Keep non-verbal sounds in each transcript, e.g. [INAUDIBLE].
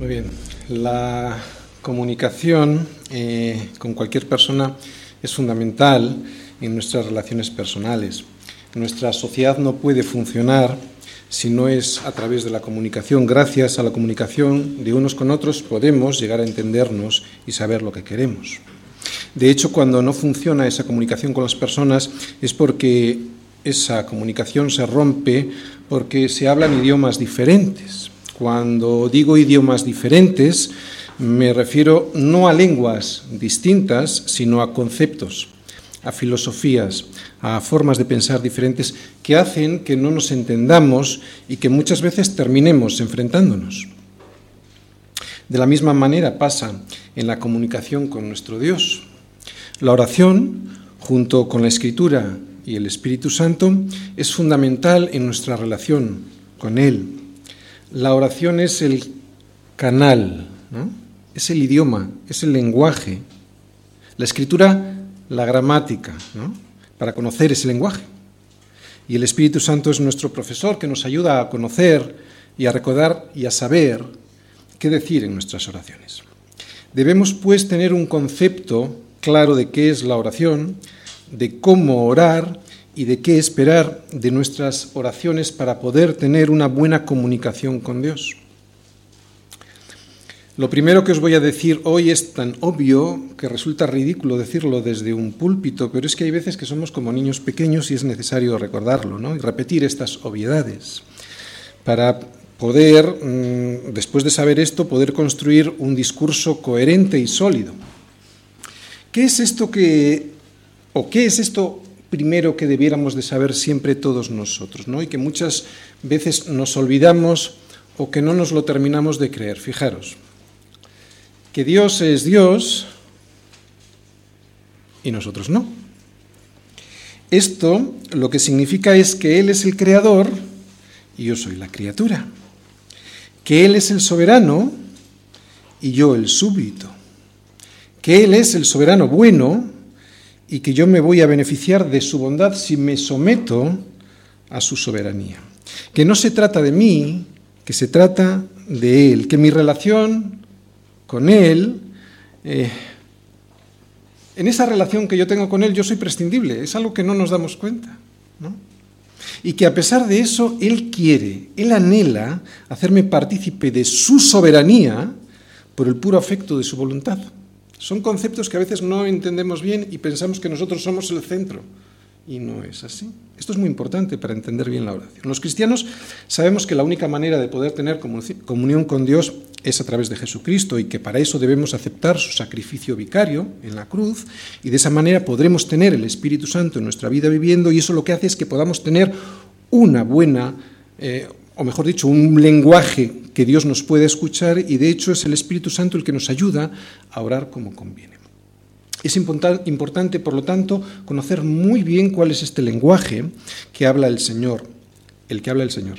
Muy bien. La comunicación eh, con cualquier persona es fundamental en nuestras relaciones personales. Nuestra sociedad no puede funcionar si no es a través de la comunicación. Gracias a la comunicación de unos con otros podemos llegar a entendernos y saber lo que queremos. De hecho, cuando no funciona esa comunicación con las personas es porque esa comunicación se rompe porque se hablan idiomas diferentes. Cuando digo idiomas diferentes, me refiero no a lenguas distintas, sino a conceptos, a filosofías, a formas de pensar diferentes que hacen que no nos entendamos y que muchas veces terminemos enfrentándonos. De la misma manera pasa en la comunicación con nuestro Dios. La oración, junto con la escritura y el Espíritu Santo, es fundamental en nuestra relación con Él. La oración es el canal, es el idioma, es el lenguaje. La escritura, la gramática, para conocer ese lenguaje. Y el Espíritu Santo es nuestro profesor que nos ayuda a conocer y a recordar y a saber qué decir en nuestras oraciones. Debemos pues tener un concepto claro de qué es la oración, de cómo orar y de qué esperar de nuestras oraciones para poder tener una buena comunicación con Dios. Lo primero que os voy a decir hoy es tan obvio que resulta ridículo decirlo desde un púlpito, pero es que hay veces que somos como niños pequeños y es necesario recordarlo ¿no? y repetir estas obviedades para poder, mm, después de saber esto, poder construir un discurso coherente y sólido. ¿Qué es esto que, o qué es esto primero que debiéramos de saber siempre todos nosotros, ¿no? Y que muchas veces nos olvidamos o que no nos lo terminamos de creer. Fijaros, que Dios es Dios y nosotros no. Esto lo que significa es que Él es el creador y yo soy la criatura. Que Él es el soberano y yo el súbdito. Que Él es el soberano bueno y que yo me voy a beneficiar de su bondad si me someto a su soberanía. Que no se trata de mí, que se trata de Él, que mi relación con Él, eh, en esa relación que yo tengo con Él, yo soy prescindible, es algo que no nos damos cuenta. ¿no? Y que a pesar de eso, Él quiere, Él anhela hacerme partícipe de su soberanía por el puro afecto de su voluntad. Son conceptos que a veces no entendemos bien y pensamos que nosotros somos el centro. Y no es así. Esto es muy importante para entender bien la oración. Los cristianos sabemos que la única manera de poder tener comunión con Dios es a través de Jesucristo y que para eso debemos aceptar su sacrificio vicario en la cruz y de esa manera podremos tener el Espíritu Santo en nuestra vida viviendo y eso lo que hace es que podamos tener una buena, eh, o mejor dicho, un lenguaje que Dios nos puede escuchar y de hecho es el Espíritu Santo el que nos ayuda a orar como conviene. Es importante, por lo tanto, conocer muy bien cuál es este lenguaje que habla el Señor, el que habla el Señor.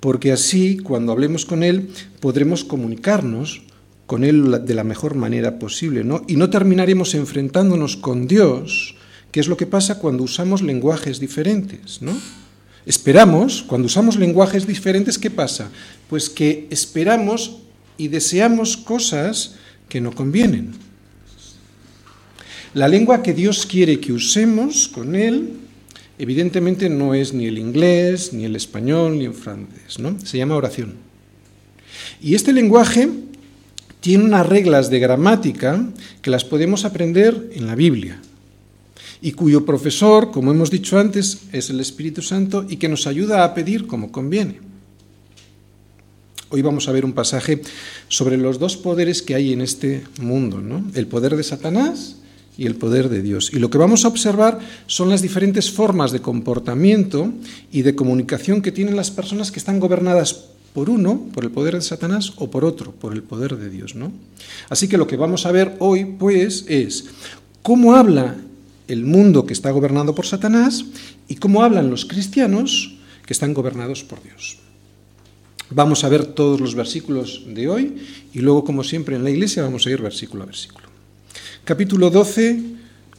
Porque así, cuando hablemos con Él, podremos comunicarnos con Él de la mejor manera posible, ¿no? Y no terminaremos enfrentándonos con Dios, que es lo que pasa cuando usamos lenguajes diferentes, ¿no? Esperamos, cuando usamos lenguajes diferentes, ¿qué pasa? Pues que esperamos y deseamos cosas que no convienen. La lengua que Dios quiere que usemos con Él, evidentemente no es ni el inglés, ni el español, ni el francés, ¿no? Se llama oración. Y este lenguaje tiene unas reglas de gramática que las podemos aprender en la Biblia y cuyo profesor, como hemos dicho antes, es el Espíritu Santo y que nos ayuda a pedir como conviene. Hoy vamos a ver un pasaje sobre los dos poderes que hay en este mundo, ¿no? el poder de Satanás y el poder de Dios. Y lo que vamos a observar son las diferentes formas de comportamiento y de comunicación que tienen las personas que están gobernadas por uno, por el poder de Satanás, o por otro, por el poder de Dios. ¿no? Así que lo que vamos a ver hoy, pues, es cómo habla el mundo que está gobernado por Satanás y cómo hablan los cristianos que están gobernados por Dios. Vamos a ver todos los versículos de hoy y luego, como siempre en la iglesia, vamos a ir versículo a versículo. Capítulo 12,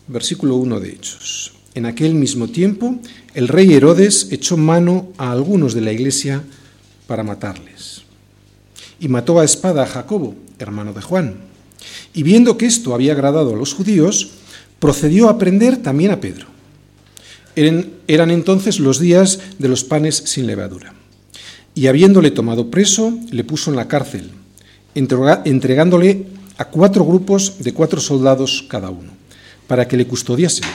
versículo 1 de Hechos. En aquel mismo tiempo, el rey Herodes echó mano a algunos de la iglesia para matarles. y mató a espada a Jacobo, hermano de Juan. Y viendo que esto había agradado a los judíos, procedió a prender también a Pedro. Eran, entonces los días de los panes sin levadura. Y habiéndole tomado preso, le puso en la cárcel, entregándole a cuatro grupos de cuatro soldados cada uno, para que le custodiasen.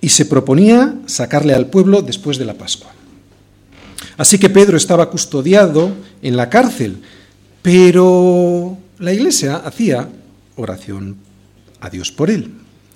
Y se proponía sacarle al pueblo después de la Pascua. Así que Pedro estaba custodiado en la cárcel, pero la iglesia hacía oración a Dios por él.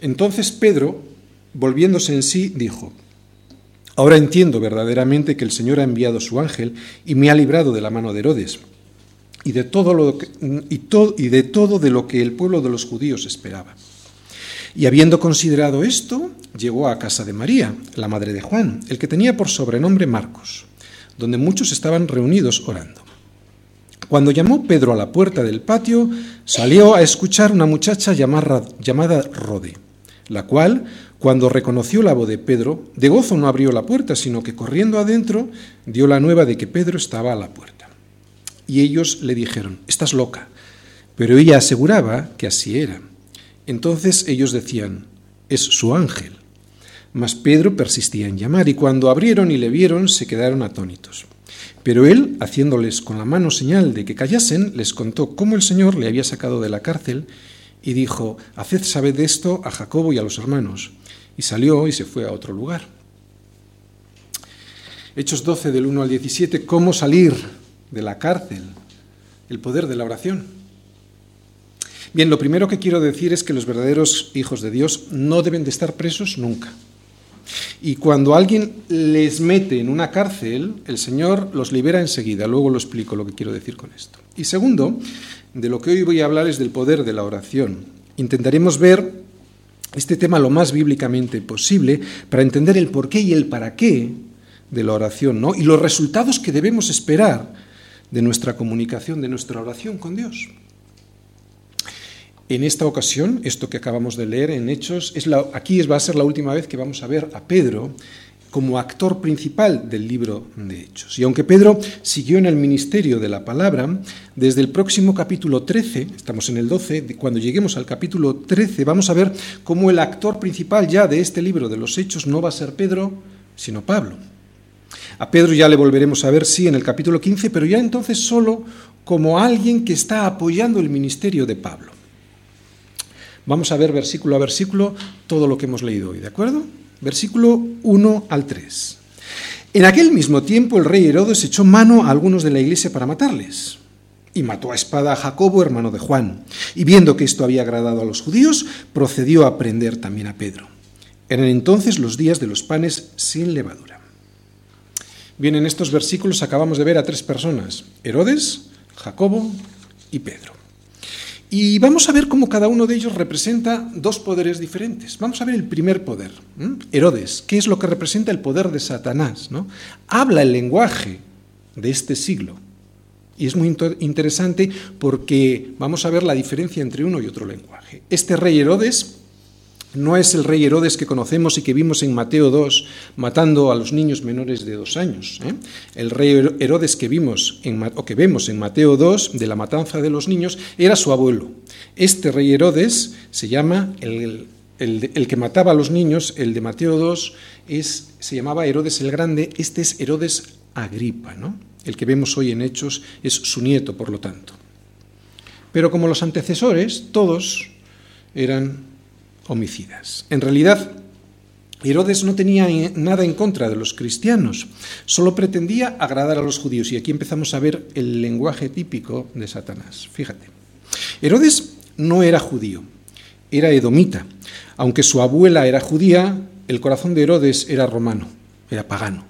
Entonces Pedro, volviéndose en sí, dijo, Ahora entiendo verdaderamente que el Señor ha enviado su ángel y me ha librado de la mano de Herodes y de todo, lo y, y de todo de lo que el pueblo de los judíos esperaba. Y habiendo considerado esto, llegó a casa de María, la madre de Juan, el que tenía por sobrenombre Marcos, donde muchos estaban reunidos orando. Cuando llamó Pedro a la puerta del patio, salió a escuchar una muchacha llamada, Rode la cual, cuando reconoció la voz de Pedro, de gozo no abrió la puerta, sino que corriendo adentro dio la nueva de que Pedro estaba a la puerta. Y ellos le dijeron, estás loca. Pero ella aseguraba que así era. Entonces ellos decían, es su ángel. Mas Pedro persistía en llamar, y cuando abrieron y le vieron, se quedaron atónitos. Pero él, haciéndoles con la mano señal de que callasen, les contó cómo el Señor le había sacado de la cárcel y dijo, Haced saber de esto a Jacobo y a los hermanos. Y salió y se fue a otro lugar. Hechos 12 del 1 al 17, cómo salir de la cárcel, el poder de la oración. Bien, lo primero que quiero decir es que los verdaderos hijos de Dios no deben de estar presos nunca. Y cuando alguien les mete en una cárcel, el Señor los libera enseguida. Luego lo explico lo que quiero decir con esto. Y segundo, de lo que hoy voy a hablar es del poder de la oración. Intentaremos ver este tema lo más bíblicamente posible para entender el porqué y el para qué de la oración, ¿no? Y los resultados que debemos esperar de nuestra comunicación, de nuestra oración con Dios. En esta ocasión, esto que acabamos de leer en Hechos, es la, aquí va a ser la última vez que vamos a ver a Pedro como actor principal del libro de Hechos. Y aunque Pedro siguió en el ministerio de la palabra, desde el próximo capítulo 13, estamos en el 12, cuando lleguemos al capítulo 13, vamos a ver cómo el actor principal ya de este libro de los Hechos no va a ser Pedro, sino Pablo. A Pedro ya le volveremos a ver, sí, en el capítulo 15, pero ya entonces solo como alguien que está apoyando el ministerio de Pablo. Vamos a ver versículo a versículo todo lo que hemos leído hoy, ¿de acuerdo? versículo 1 al 3. En aquel mismo tiempo el rey Herodes echó mano a algunos de la iglesia para matarles. Y mató a espada a Jacobo, hermano de Juan. Y viendo que esto había agradado a los judíos, procedió a prender también a Pedro. Eran entonces los días de los panes sin levadura. Bien, en estos versículos acabamos de ver a tres personas, Herodes, Jacobo y Pedro. Y vamos a ver cómo cada uno de ellos representa dos poderes diferentes. Vamos a ver el primer poder, Herodes, ¿qué es lo que representa el poder de Satanás? ¿no? Habla el lenguaje de este siglo. Y es muy interesante porque vamos a ver la diferencia entre uno y otro lenguaje. Este rey Herodes no es el rey Herodes que conocemos y que vimos en Mateo 2 matando a los niños menores de dos años. ¿eh? El rey Herodes que vimos en, o que vemos en Mateo 2 de la matanza de los niños era su abuelo. Este rey Herodes se llama el, el, que mataba a los niños, el de Mateo 2 es, se llamaba Herodes el Grande, este es Herodes Agripa, ¿no? El que vemos hoy en Hechos es su nieto, por lo tanto. Pero como los antecesores, todos eran homicidas. En realidad, Herodes no tenía nada en contra de los cristianos, solo pretendía agradar a los judíos. Y aquí empezamos a ver el lenguaje típico de Satanás. Fíjate, Herodes no era judío, era edomita. Aunque su abuela era judía, el corazón de Herodes era romano, era pagano.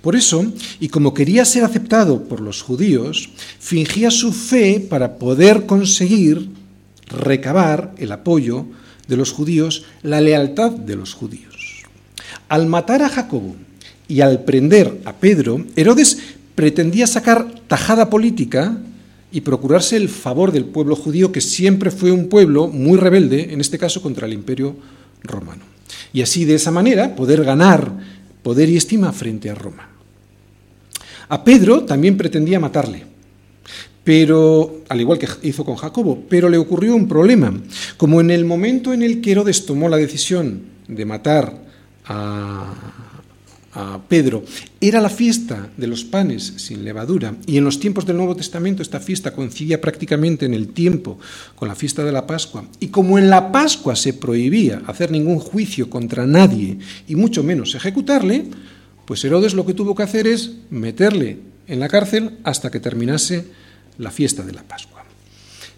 Por eso, y como quería ser aceptado por los judíos, fingía su fe para poder conseguir recabar el apoyo de los judíos, la lealtad de los judíos. Al matar a Jacobo y al prender a Pedro, Herodes pretendía sacar tajada política y procurarse el favor del pueblo judío, que siempre fue un pueblo muy rebelde, en este caso contra el imperio romano. Y así, de esa manera, poder ganar poder y estima frente a Roma. A Pedro también pretendía matarle, pero al igual que hizo con Jacobo, pero le ocurrió un problema. Como en el momento en el que Herodes tomó la decisión de matar a, Pedro, era la fiesta de los panes sin levadura, y en los tiempos del Nuevo Testamento esta fiesta coincidía prácticamente en el tiempo con la fiesta de la Pascua, y como en la Pascua se prohibía hacer ningún juicio contra nadie, y mucho menos ejecutarle, pues Herodes lo que tuvo que hacer es meterle en la cárcel hasta que terminase la fiesta de la Pascua.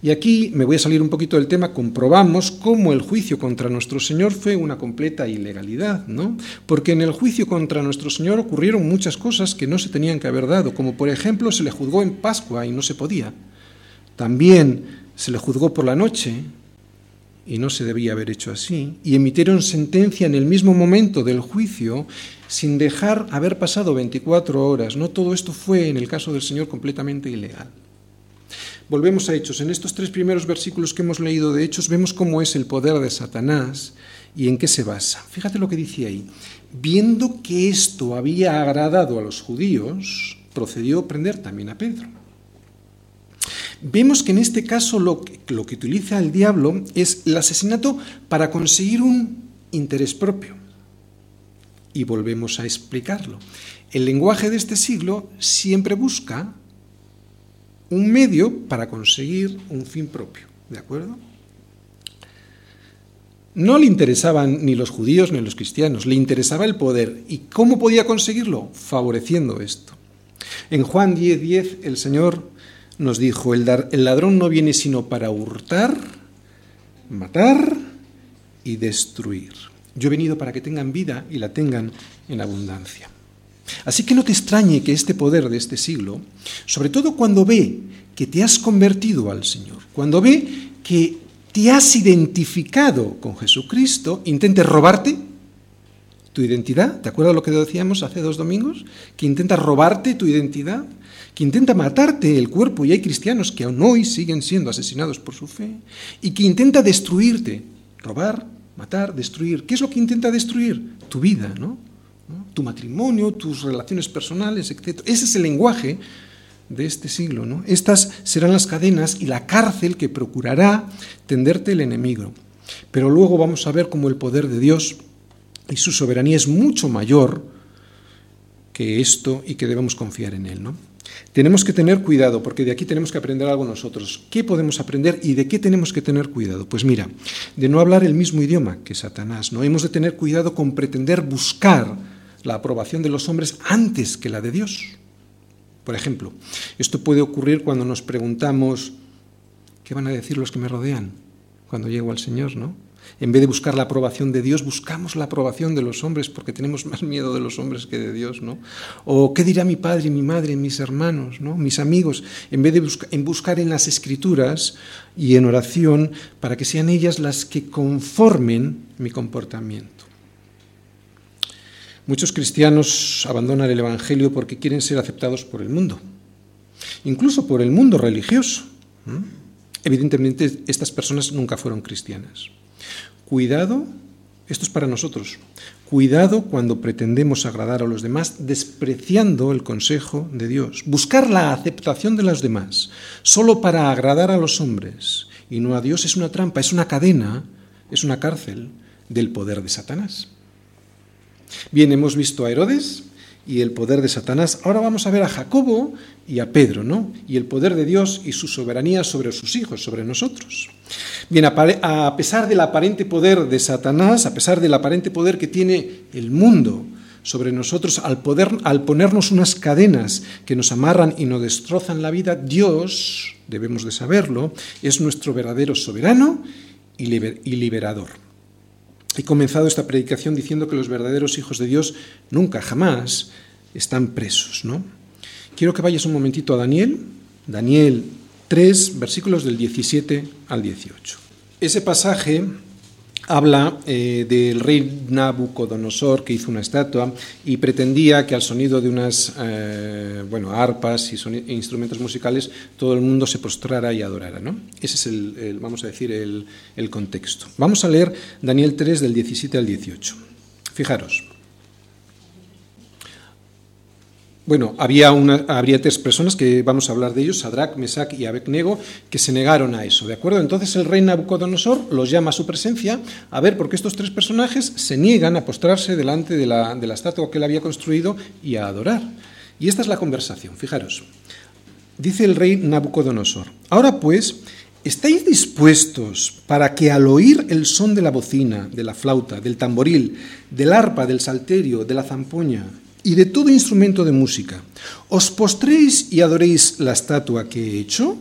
Y aquí me voy a salir un poquito del tema, comprobamos cómo el juicio contra nuestro Señor fue una completa ilegalidad, ¿no? Porque en el juicio contra nuestro Señor ocurrieron muchas cosas que no se tenían que haber dado, como por ejemplo se le juzgó en Pascua y no se podía. También se le juzgó por la noche y no se debía haber hecho así, y emitieron sentencia en el mismo momento del juicio sin dejar haber pasado 24 horas. No todo esto fue en el caso del Señor completamente ilegal. Volvemos a Hechos. En estos tres primeros versículos que hemos leído de Hechos vemos cómo es el poder de Satanás y en qué se basa. Fíjate lo que dice ahí. Viendo que esto había agradado a los judíos, procedió a prender también a Pedro. Vemos que en este caso lo que, lo que utiliza el diablo es el asesinato para conseguir un interés propio. Y volvemos a explicarlo. El lenguaje de este siglo siempre busca un medio para conseguir un fin propio. ¿De acuerdo? No le interesaban ni los judíos ni los cristianos, le interesaba el poder. ¿Y cómo podía conseguirlo? Favoreciendo esto. En Juan 10:10 10, el Señor nos dijo, el, el ladrón no viene sino para hurtar, matar y destruir. Yo he venido para que tengan vida y la tengan en abundancia. Así que no te extrañe que este poder de este siglo, sobre todo cuando ve que te has convertido al Señor, cuando ve que te has identificado con Jesucristo, intente robarte tu identidad. ¿Te acuerdas lo que decíamos hace dos domingos? Que intenta robarte tu identidad, que intenta matarte el cuerpo, y hay cristianos que aún hoy siguen siendo asesinados por su fe, y que intenta destruirte, robar, matar, destruir. ¿Qué es lo que intenta destruir? Tu vida, ¿no? Tu matrimonio, tus relaciones personales, etc. Ese es el lenguaje de este siglo. ¿no? Estas serán las cadenas y la cárcel que procurará tenderte el enemigo. Pero luego vamos a ver cómo el poder de Dios y su soberanía es mucho mayor que esto y que debemos confiar en Él. ¿no? Tenemos que tener cuidado, porque de aquí tenemos que aprender algo nosotros. ¿Qué podemos aprender y de qué tenemos que tener cuidado? Pues mira, de no hablar el mismo idioma que Satanás. No hemos de tener cuidado con pretender buscar la aprobación de los hombres antes que la de Dios. Por ejemplo, esto puede ocurrir cuando nos preguntamos, ¿qué van a decir los que me rodean cuando llego al Señor, no? En vez de buscar la aprobación de Dios, buscamos la aprobación de los hombres porque tenemos más miedo de los hombres que de Dios, ¿no? O qué dirá mi padre, mi madre, mis hermanos, ¿no? Mis amigos, en vez de en buscar en las escrituras y en oración para que sean ellas las que conformen mi comportamiento. Muchos cristianos abandonan el Evangelio porque quieren ser aceptados por el mundo, incluso por el mundo religioso. Evidentemente, estas personas nunca fueron cristianas. Cuidado, esto es para nosotros, cuidado cuando pretendemos agradar a los demás despreciando el consejo de Dios. Buscar la aceptación de los demás solo para agradar a los hombres y no a Dios es una trampa, es una cadena, es una cárcel del poder de Satanás. Bien, hemos visto a Herodes y el poder de Satanás. Ahora vamos a ver a Jacobo y a Pedro, ¿no? Y el poder de Dios y su soberanía sobre sus hijos, sobre nosotros. Bien, a pesar del aparente poder de Satanás, a pesar del aparente poder que tiene el mundo sobre nosotros, al, al ponernos unas cadenas que nos amarran y nos destrozan la vida, Dios, debemos de saberlo, es nuestro verdadero soberano y liberador. He comenzado esta predicación diciendo que los verdaderos hijos de Dios nunca, jamás están presos, ¿no? Quiero que vayas un momentito a Daniel, Daniel 3, versículos del 17 al 18. Ese pasaje habla eh, del rey Nabucodonosor que hizo una estatua y pretendía que al sonido de unas eh, bueno, arpas y e instrumentos musicales todo el mundo se postrara y adorara. ¿no? Ese es el, vamos a decir, el, el contexto. Vamos a leer Daniel 3 del 17 al 18. Fijaros. Bueno, había una, habría tres personas que vamos a hablar de ellos, Sadrach, Mesach y Abednego, que se negaron a eso, ¿de acuerdo? Entonces el rey Nabucodonosor los llama a su presencia a ver por qué estos tres personajes se niegan a postrarse delante de la, de la estatua que él había construido y a adorar. Y esta es la conversación, fijaros. Dice el rey Nabucodonosor, ahora pues, ¿estáis dispuestos para que al oír el son de la bocina, de la flauta, del tamboril, del arpa, del salterio, de la zampoña, y de todo instrumento de música. ¿Os postréis y adoréis la estatua que he hecho?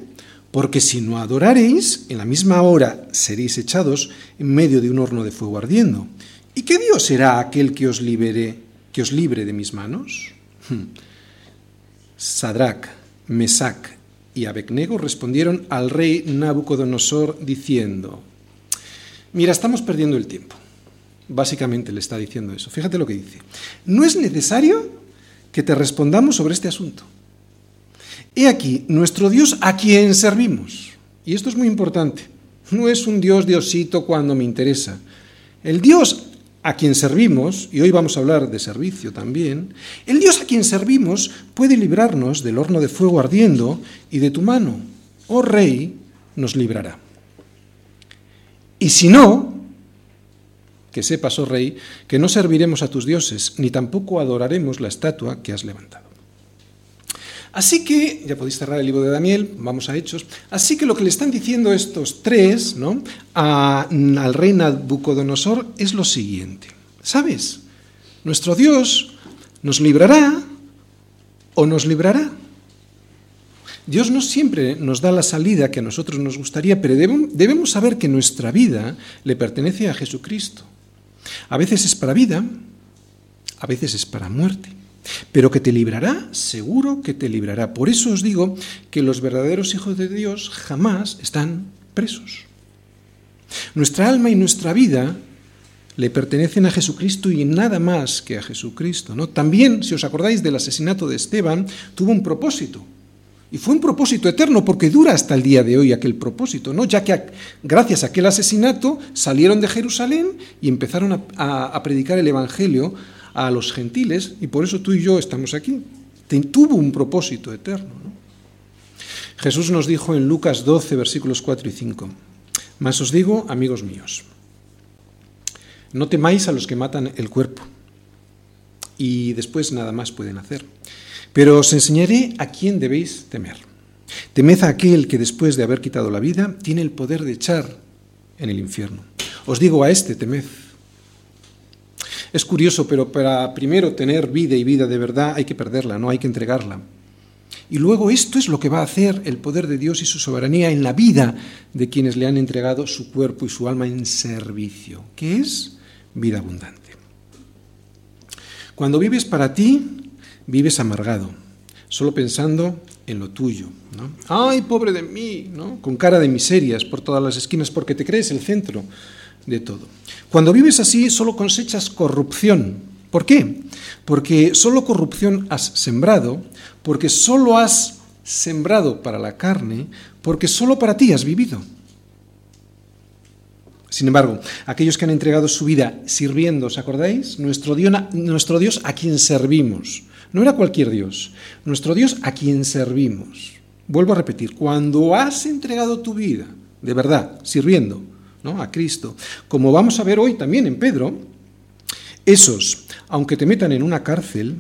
Porque si no adoraréis, en la misma hora seréis echados en medio de un horno de fuego ardiendo. ¿Y qué Dios será aquel que os libere, que os libre de mis manos? Hmm. Sadrach, Mesac y Abednego respondieron al rey Nabucodonosor diciendo: Mira, estamos perdiendo el tiempo. Básicamente le está diciendo eso. Fíjate lo que dice. No es necesario que te respondamos sobre este asunto. He aquí, nuestro Dios a quien servimos. Y esto es muy importante. No es un Dios diosito cuando me interesa. El Dios a quien servimos, y hoy vamos a hablar de servicio también, el Dios a quien servimos puede librarnos del horno de fuego ardiendo y de tu mano, oh rey, nos librará. Y si no, que sepas, oh rey, que no serviremos a tus dioses, ni tampoco adoraremos la estatua que has levantado. Así que, ya podéis cerrar el libro de Daniel, vamos a Hechos, así que lo que le están diciendo estos tres ¿no? al rey Nabucodonosor es lo siguiente. ¿Sabes? Nuestro Dios nos librará o nos librará. Dios no siempre nos da la salida que a nosotros nos gustaría, pero debemos saber que nuestra vida le pertenece a Jesucristo. A veces es para vida, a veces es para muerte. Pero que te librará, seguro que te librará. Por eso os digo que los verdaderos hijos de Dios jamás están presos. Nuestra alma y nuestra vida le pertenecen a Jesucristo y nada más que a Jesucristo. ¿no? También, si os acordáis del asesinato de Esteban, tuvo un propósito. Y fue un propósito eterno porque dura hasta el día de hoy aquel propósito, ¿no? ya que gracias a aquel asesinato salieron de Jerusalén y empezaron a, predicar el Evangelio a los gentiles y por eso tú y yo estamos aquí. tuvo un propósito eterno. Jesús nos dijo en Lucas 12, versículos 4 y 5, Mas os digo, amigos míos, no temáis a los que matan el cuerpo y después nada más pueden hacer pero os enseñaré a quién debéis temer. Temed a aquel que después de haber quitado la vida tiene el poder de echar en el infierno. Os digo a este, temed. Es curioso, pero para primero tener vida y vida de verdad hay que perderla, no hay que entregarla. Y luego esto es lo que va a hacer el poder de Dios y su soberanía en la vida de quienes le han entregado su cuerpo y su alma en servicio, que es vida abundante. Cuando vives para ti, vives amargado, solo pensando en lo tuyo. ¡Ay, pobre de mí! ¿no? Con cara de miserias por todas las esquinas porque te crees el centro de todo. Cuando vives así, solo cosechas corrupción. ¿Por qué? Porque solo corrupción has sembrado, porque solo has sembrado para la carne, porque solo para ti has vivido. Sin embargo, aquellos que han entregado su vida sirviendo, ¿os acordáis? Nuestro Dios, nuestro Dios a quien servimos, no era cualquier Dios, nuestro Dios a quien servimos. Vuelvo a repetir, cuando has entregado tu vida, de verdad, sirviendo ¿no? a Cristo, como vamos a ver hoy también en Pedro, esos, aunque te metan en una cárcel,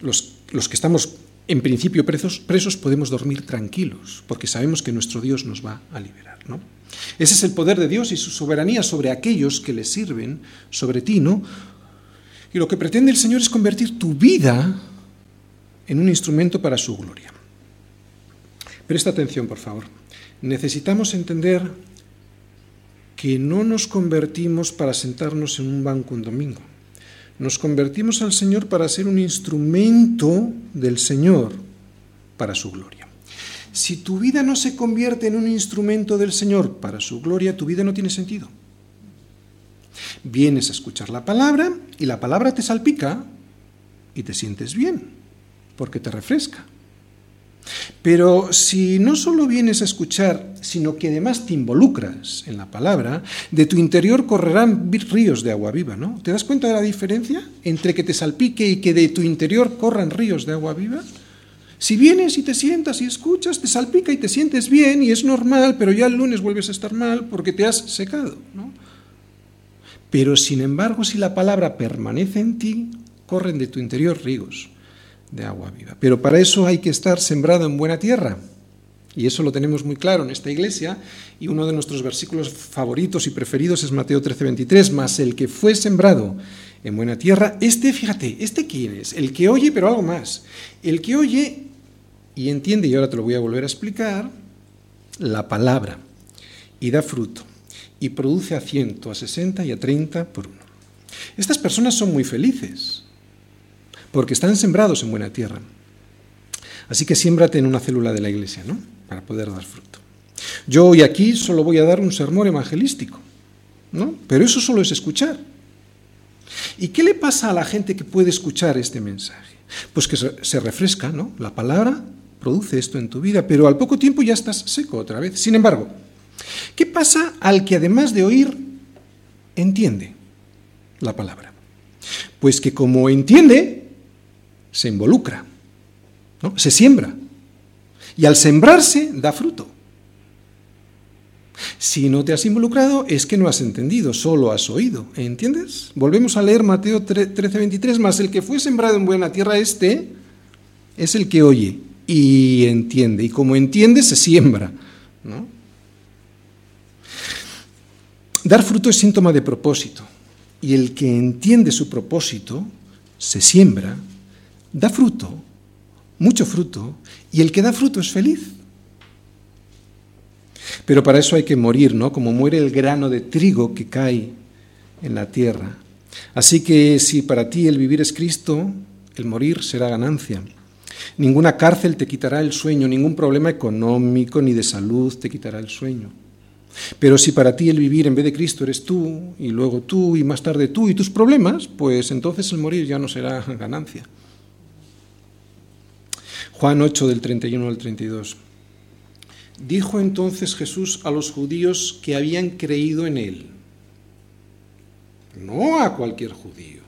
los, los que estamos en principio presos, presos, podemos dormir tranquilos, porque sabemos que nuestro Dios nos va a liberar. ¿no? Ese es el poder de Dios y su soberanía sobre aquellos que le sirven, sobre ti, ¿no? Y lo que pretende el Señor es convertir tu vida en un instrumento para su gloria. Presta atención, por favor. Necesitamos entender que no nos convertimos para sentarnos en un banco un domingo. Nos convertimos al Señor para ser un instrumento del Señor para su gloria. Si tu vida no se convierte en un instrumento del Señor para su gloria, tu vida no tiene sentido. Vienes a escuchar la palabra y la palabra te salpica y te sientes bien, porque te refresca. Pero si no solo vienes a escuchar, sino que además te involucras en la palabra, de tu interior correrán ríos de agua viva, ¿no? ¿Te das cuenta de la diferencia entre que te salpique y que de tu interior corran ríos de agua viva? Si vienes y te sientas y escuchas, te salpica y te sientes bien y es normal, pero ya el lunes vuelves a estar mal porque te has secado, ¿no? Pero sin embargo, si la palabra permanece en ti, corren de tu interior ríos de agua viva. Pero para eso hay que estar sembrado en buena tierra. Y eso lo tenemos muy claro en esta iglesia. Y uno de nuestros versículos favoritos y preferidos es Mateo 13:23. Mas el que fue sembrado en buena tierra, este, fíjate, ¿este quién es? El que oye, pero algo más. El que oye y entiende, y ahora te lo voy a volver a explicar, la palabra y da fruto y produce a ciento, a sesenta y a treinta por uno. Estas personas son muy felices porque están sembrados en buena tierra. Así que siémbrate en una célula de la iglesia, ¿no? Para poder dar fruto. Yo hoy aquí solo voy a dar un sermón evangelístico, ¿no? Pero eso solo es escuchar. ¿Y qué le pasa a la gente que puede escuchar este mensaje? Pues que se refresca, ¿no? La palabra produce esto en tu vida, pero al poco tiempo ya estás seco otra vez. Sin embargo, ¿qué pasa al que además de oír, entiende la palabra? Pues que como entiende, se involucra, ¿no? se siembra. Y al sembrarse da fruto. Si no te has involucrado es que no has entendido, solo has oído. ¿Entiendes? Volvemos a leer Mateo 13:23, más el que fue sembrado en buena tierra, este es el que oye y entiende. Y como entiende, se siembra. Dar fruto es síntoma de propósito. Y el que entiende su propósito, se siembra, da fruto, mucho fruto, y el que da fruto es feliz. Pero para eso hay que morir, ¿no? Como muere el grano de trigo que cae en la tierra. Así que si para ti el vivir es Cristo, el morir será ganancia. Ninguna cárcel te quitará el sueño, ningún problema económico ni de salud te quitará el sueño. Pero si para ti el vivir en vez de Cristo eres tú, y luego tú, y más tarde tú y tus problemas, pues entonces el morir ya no será [LAUGHS] ganancia. Juan 8 del 31 al 32. Dijo entonces Jesús a los judíos que habían creído en él, no a cualquier judío,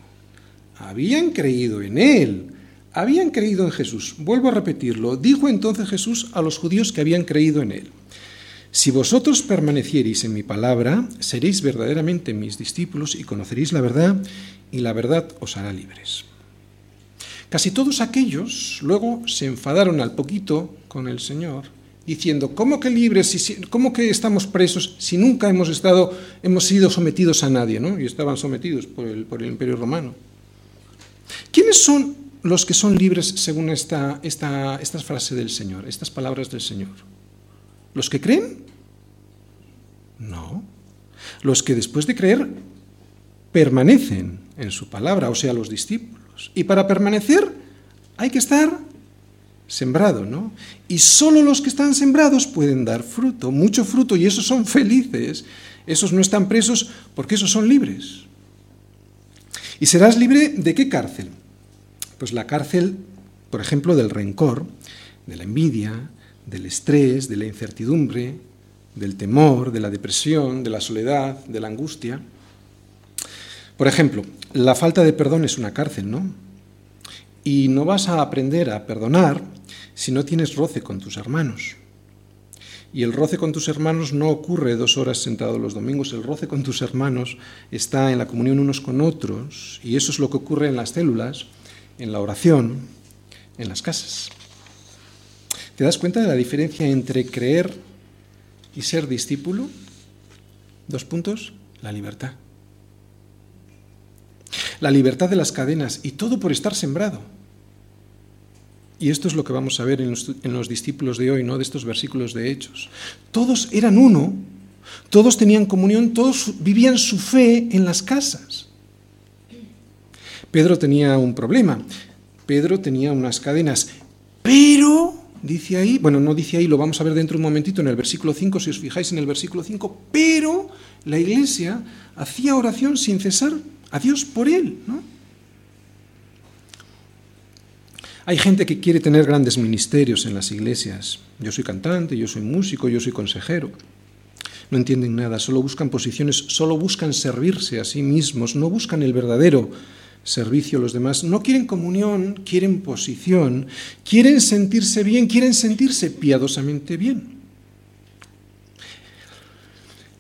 habían creído en él habían creído en Jesús. Vuelvo a repetirlo. Dijo entonces Jesús a los judíos que habían creído en él. Si vosotros permaneciereis en mi palabra, seréis verdaderamente mis discípulos y conoceréis la verdad, y la verdad os hará libres. Casi todos aquellos luego se enfadaron al poquito con el Señor, diciendo, ¿cómo que libres, cómo que estamos presos si nunca hemos estado, hemos sido sometidos a nadie, ¿no? Y estaban sometidos por el, por el Imperio Romano. ¿Quiénes son los que son libres según esta, esta, esta frase del Señor, estas palabras del Señor? ¿Los que creen? No. Los que después de creer permanecen en su palabra, o sea, los discípulos. Y para permanecer hay que estar sembrado, ¿no? Y solo los que están sembrados pueden dar fruto, mucho fruto, y esos son felices. Esos no están presos porque esos son libres. ¿Y serás libre de qué cárcel? Pues la cárcel, por ejemplo, del rencor, de la envidia, del estrés, de la incertidumbre, del temor, de la depresión, de la soledad, de la angustia. Por ejemplo, la falta de perdón es una cárcel, ¿no? Y no vas a aprender a perdonar si no tienes roce con tus hermanos. Y el roce con tus hermanos no ocurre dos horas sentado los domingos, el roce con tus hermanos está en la comunión unos con otros, y eso es lo que ocurre en las células, en la oración, en las casas. ¿Te das cuenta de la diferencia entre creer y ser discípulo? Dos puntos, la libertad. La libertad de las cadenas y todo por estar sembrado. Y esto es lo que vamos a ver en los, discípulos de hoy, ¿no? De estos versículos de Hechos. Todos eran uno, todos tenían comunión, todos vivían su fe en las casas. Pedro tenía un problema. Pedro tenía unas cadenas, pero dice ahí, bueno, no dice ahí, lo vamos a ver dentro de un momentito en el versículo 5, si os fijáis en el versículo 5, pero la iglesia hacía oración sin cesar a Dios por él, ¿no? Hay gente que quiere tener grandes ministerios en las iglesias. Yo soy cantante, yo soy músico, yo soy consejero. No entienden nada, solo buscan posiciones, solo buscan servirse a sí mismos, no buscan el verdadero servicio a los demás. No quieren comunión, quieren posición, quieren sentirse bien, quieren sentirse piadosamente bien.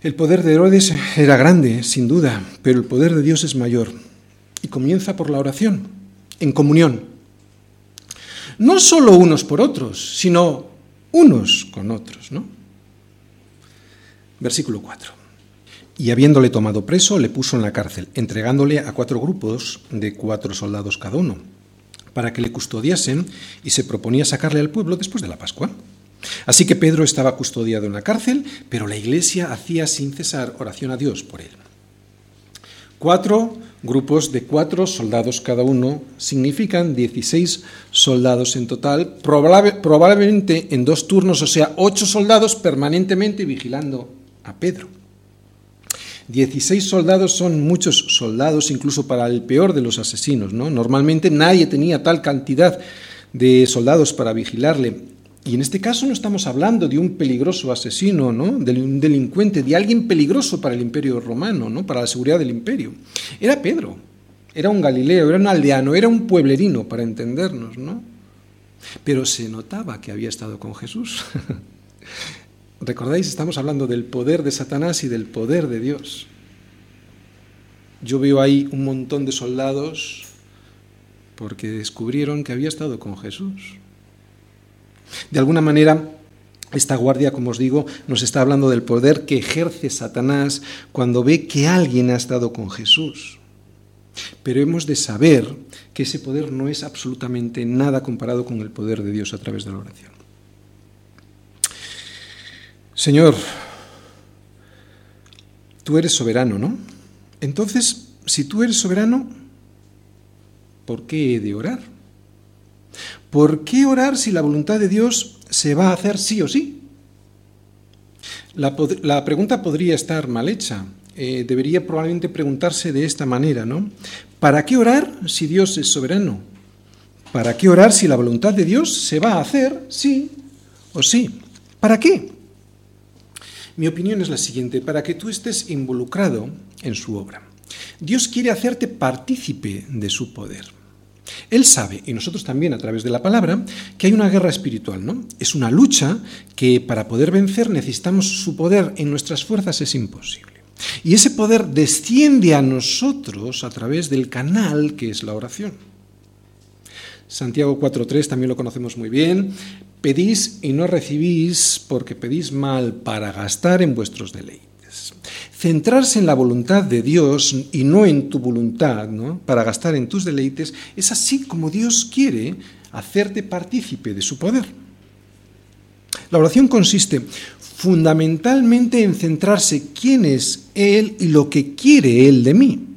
El poder de Herodes era grande, sin duda, pero el poder de Dios es mayor. Y comienza por la oración, en comunión. No solo unos por otros, sino unos con otros, ¿no? Versículo 4 y habiéndole tomado preso, le puso en la cárcel, entregándole a cuatro grupos de cuatro soldados cada uno, para que le custodiasen y se proponía sacarle al pueblo después de la Pascua. Así que Pedro estaba custodiado en la cárcel, pero la iglesia hacía sin cesar oración a Dios por él. Cuatro grupos de cuatro soldados cada uno significan 16 soldados en total, probablemente en dos turnos, o sea, ocho soldados permanentemente vigilando a Pedro. 16 soldados son muchos soldados, incluso para el peor de los asesinos. ¿no? Normalmente nadie tenía tal cantidad de soldados para vigilarle. Y en este caso no estamos hablando de un peligroso asesino, ¿no? de un delincuente, de alguien peligroso para el imperio romano, ¿no? para la seguridad del imperio. Era Pedro, era un galileo, era un aldeano, era un pueblerino, para entendernos. ¿no? Pero se notaba que había estado con Jesús. [LAUGHS] ¿Recordáis? Estamos hablando del poder de Satanás y del poder de Dios. Yo veo ahí un montón de soldados porque descubrieron que había estado con Jesús. De alguna manera, esta guardia, como os digo, nos está hablando del poder que ejerce Satanás cuando ve que alguien ha estado con Jesús. Pero hemos de saber que ese poder no es absolutamente nada comparado con el poder de Dios a través de la oración. Señor, tú eres soberano, ¿no? Entonces, si tú eres soberano, ¿por qué he de orar? ¿Por qué orar si la voluntad de Dios se va a hacer sí o sí? La, pregunta podría estar mal hecha. Eh, debería probablemente preguntarse de esta manera, ¿no? ¿Para qué orar si Dios es soberano? ¿Para qué orar si la voluntad de Dios se va a hacer sí o sí? ¿Para qué? Mi opinión es la siguiente, para que tú estés involucrado en su obra. Dios quiere hacerte partícipe de su poder. Él sabe, y nosotros también a través de la palabra, que hay una guerra espiritual, ¿no? Es una lucha que para poder vencer necesitamos su poder, en nuestras fuerzas es imposible. Y ese poder desciende a nosotros a través del canal que es la oración. Santiago 4.3 también lo conocemos muy bien. Pedís y no recibís porque pedís mal para gastar en vuestros deleites. Centrarse en la voluntad de Dios y no en tu voluntad, para gastar en tus deleites, es así como Dios quiere hacerte partícipe de su poder. La oración consiste fundamentalmente en centrarse quién es Él y lo que quiere Él de mí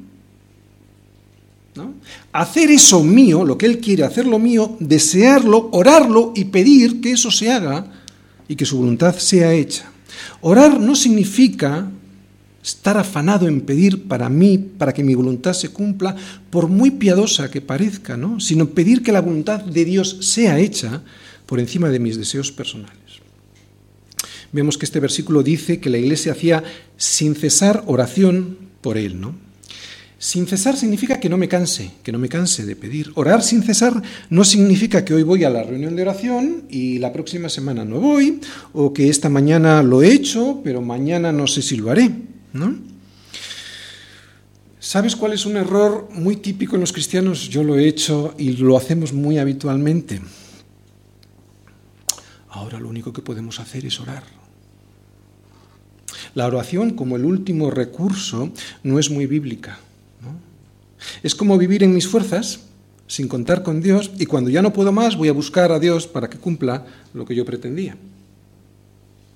hacer eso mío, lo que Él quiere, hacerlo mío, desearlo, orarlo y pedir que eso se haga y que su voluntad sea hecha. Orar no significa estar afanado en pedir para mí, para que mi voluntad se cumpla, por muy piadosa que parezca, ¿no? sino pedir que la voluntad de Dios sea hecha por encima de mis deseos personales. Vemos que este versículo dice que la iglesia hacía sin cesar oración por él, ¿no? Sin cesar significa que no me canse, que no me canse de pedir. Orar sin cesar no significa que hoy voy a la reunión de oración y la próxima semana no voy, o que esta mañana lo he hecho, pero mañana no sé si lo haré. ¿Sabes cuál es un error muy típico en los cristianos? Yo lo he hecho y lo hacemos muy habitualmente. Ahora lo único que podemos hacer es orar. La oración como el último recurso no es muy bíblica. Es como vivir en mis fuerzas sin contar con Dios y cuando ya no puedo más voy a buscar a Dios para que cumpla lo que yo pretendía.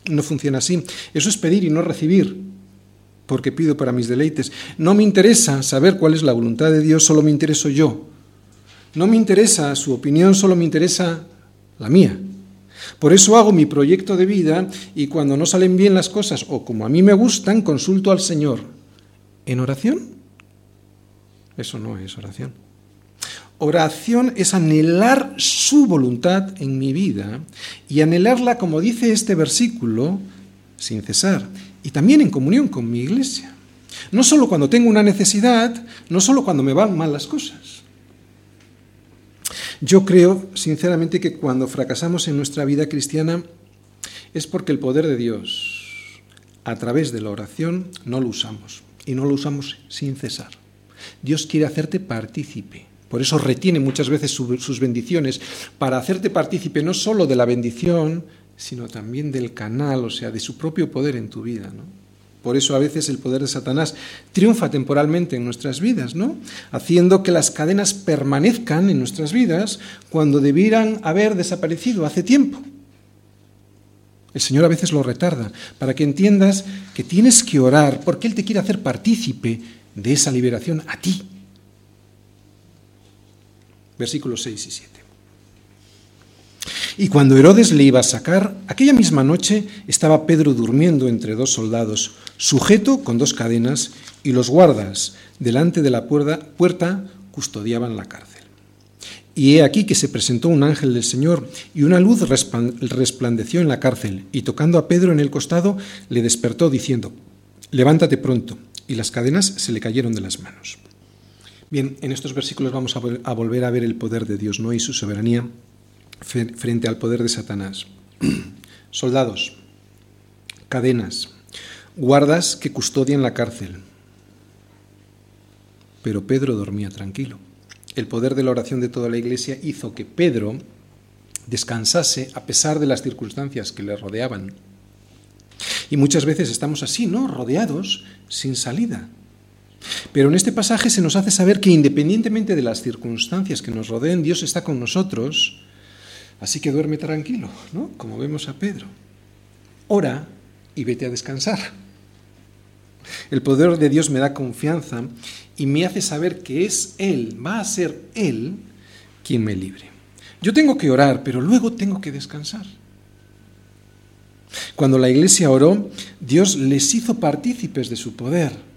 No funciona así. Eso es pedir y no recibir, porque pido para mis deleites. No me interesa saber cuál es la voluntad de Dios, solo me intereso yo. No me interesa su opinión, solo me interesa la mía. Por eso hago mi proyecto de vida y cuando no salen bien las cosas o como a mí me gustan, consulto al Señor. ¿En oración? Eso no es oración. Oración es anhelar su voluntad en mi vida y anhelarla, como dice este versículo, sin cesar, y también en comunión con mi iglesia. No solo cuando tengo una necesidad, no solo cuando me van mal las cosas. Yo creo, sinceramente, que cuando fracasamos en nuestra vida cristiana es porque el poder de Dios, a través de la oración, no lo usamos. Y no lo usamos sin cesar. Dios quiere hacerte partícipe por eso retiene muchas veces sus bendiciones, para hacerte partícipe no solo de la bendición, sino también del canal, o sea, de su propio poder en tu vida. Por eso a veces el poder de Satanás triunfa temporalmente en nuestras vidas, ¿no? Haciendo que las cadenas permanezcan en nuestras vidas cuando debieran haber desaparecido hace tiempo. El Señor a veces lo retarda para que entiendas que tienes que orar porque Él te quiere hacer partícipe de esa liberación a ti, versículos 6 y 7. Y cuando Herodes le iba a sacar, aquella misma noche estaba Pedro durmiendo entre dos soldados, sujeto con dos cadenas, y los guardas delante de la puerta custodiaban la cárcel. Y he aquí que se presentó un ángel del Señor, y una luz resplandeció en la cárcel, y tocando a Pedro en el costado, le despertó diciendo, levántate pronto, y las cadenas se le cayeron de las manos. Bien, en estos versículos vamos a, volver a ver el poder de Dios ¿no? y su soberanía frente al poder de Satanás. [CLEARS THROAT] Soldados, cadenas, guardas que custodian la cárcel. Pero Pedro dormía tranquilo. El poder de la oración de toda la iglesia hizo que Pedro descansase a pesar de las circunstancias que le rodeaban. Y muchas veces estamos así, ¿no? Rodeados sin salida, pero en este pasaje se nos hace saber que independientemente de las circunstancias que nos rodeen, Dios está con nosotros, así que duerme tranquilo, ¿no? Como vemos a Pedro. Ora y vete a descansar. El poder de Dios me da confianza y me hace saber que es Él, va a ser Él quien me libre. Yo tengo que orar, pero luego tengo que descansar. Cuando la iglesia oró, Dios les hizo partícipes de su poder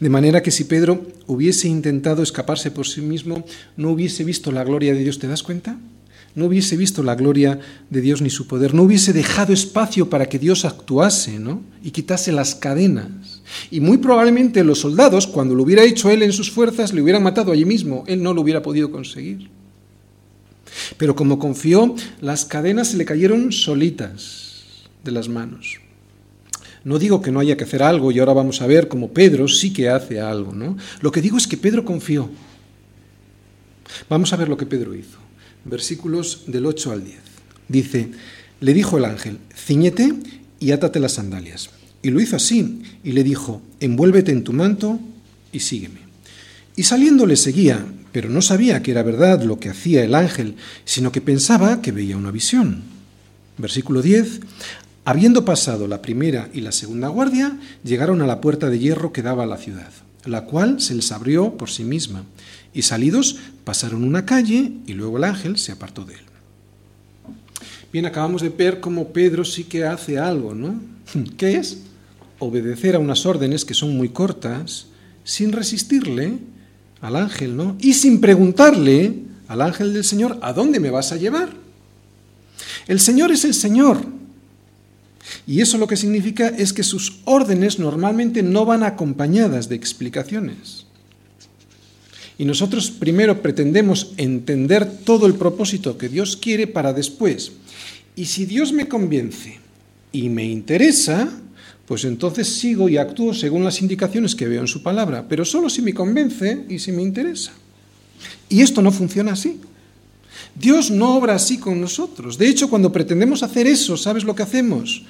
de manera que si Pedro hubiese intentado escaparse por sí mismo, no hubiese visto la gloria de Dios. ¿Te das cuenta? No hubiese visto la gloria de Dios ni su poder. No hubiese dejado espacio para que Dios actuase ¿no? y quitase las cadenas. Y muy probablemente los soldados, cuando lo hubiera hecho él en sus fuerzas, le hubieran matado allí mismo. Él no lo hubiera podido conseguir. Pero como confió, las cadenas se le cayeron solitas de las manos. No digo que no haya que hacer algo y ahora vamos a ver cómo Pedro sí que hace algo, ¿no? Lo que digo es que Pedro confió. Vamos a ver lo que Pedro hizo. Versículos del 8 al 10. Dice, le dijo el ángel, ciñete y átate las sandalias. Y lo hizo así, y le dijo, envuélvete en tu manto y sígueme. Y saliendo le seguía, pero no sabía que era verdad lo que hacía el ángel, sino que pensaba que veía una visión. Versículo 10, Habiendo pasado la primera y la segunda guardia, llegaron a la puerta de hierro que daba a la ciudad, la cual se les abrió por sí misma, y salidos pasaron una calle y luego el ángel se apartó de él. Bien, acabamos de ver cómo Pedro sí que hace algo, ¿no? [LAUGHS] ¿Qué es? Obedecer a unas órdenes que son muy cortas, sin resistirle al ángel, ¿no? Y sin preguntarle al ángel del Señor, ¿a dónde me vas a llevar? El Señor es el Señor, y eso lo que significa es que sus órdenes normalmente no van acompañadas de explicaciones. Y nosotros primero pretendemos entender todo el propósito que Dios quiere para después. Y si Dios me convence y me interesa, pues entonces sigo y actúo según las indicaciones que veo en su palabra, pero solo si me convence y si me interesa. Y esto no funciona así. Dios no obra así con nosotros. De hecho, cuando pretendemos hacer eso, ¿sabes lo que hacemos?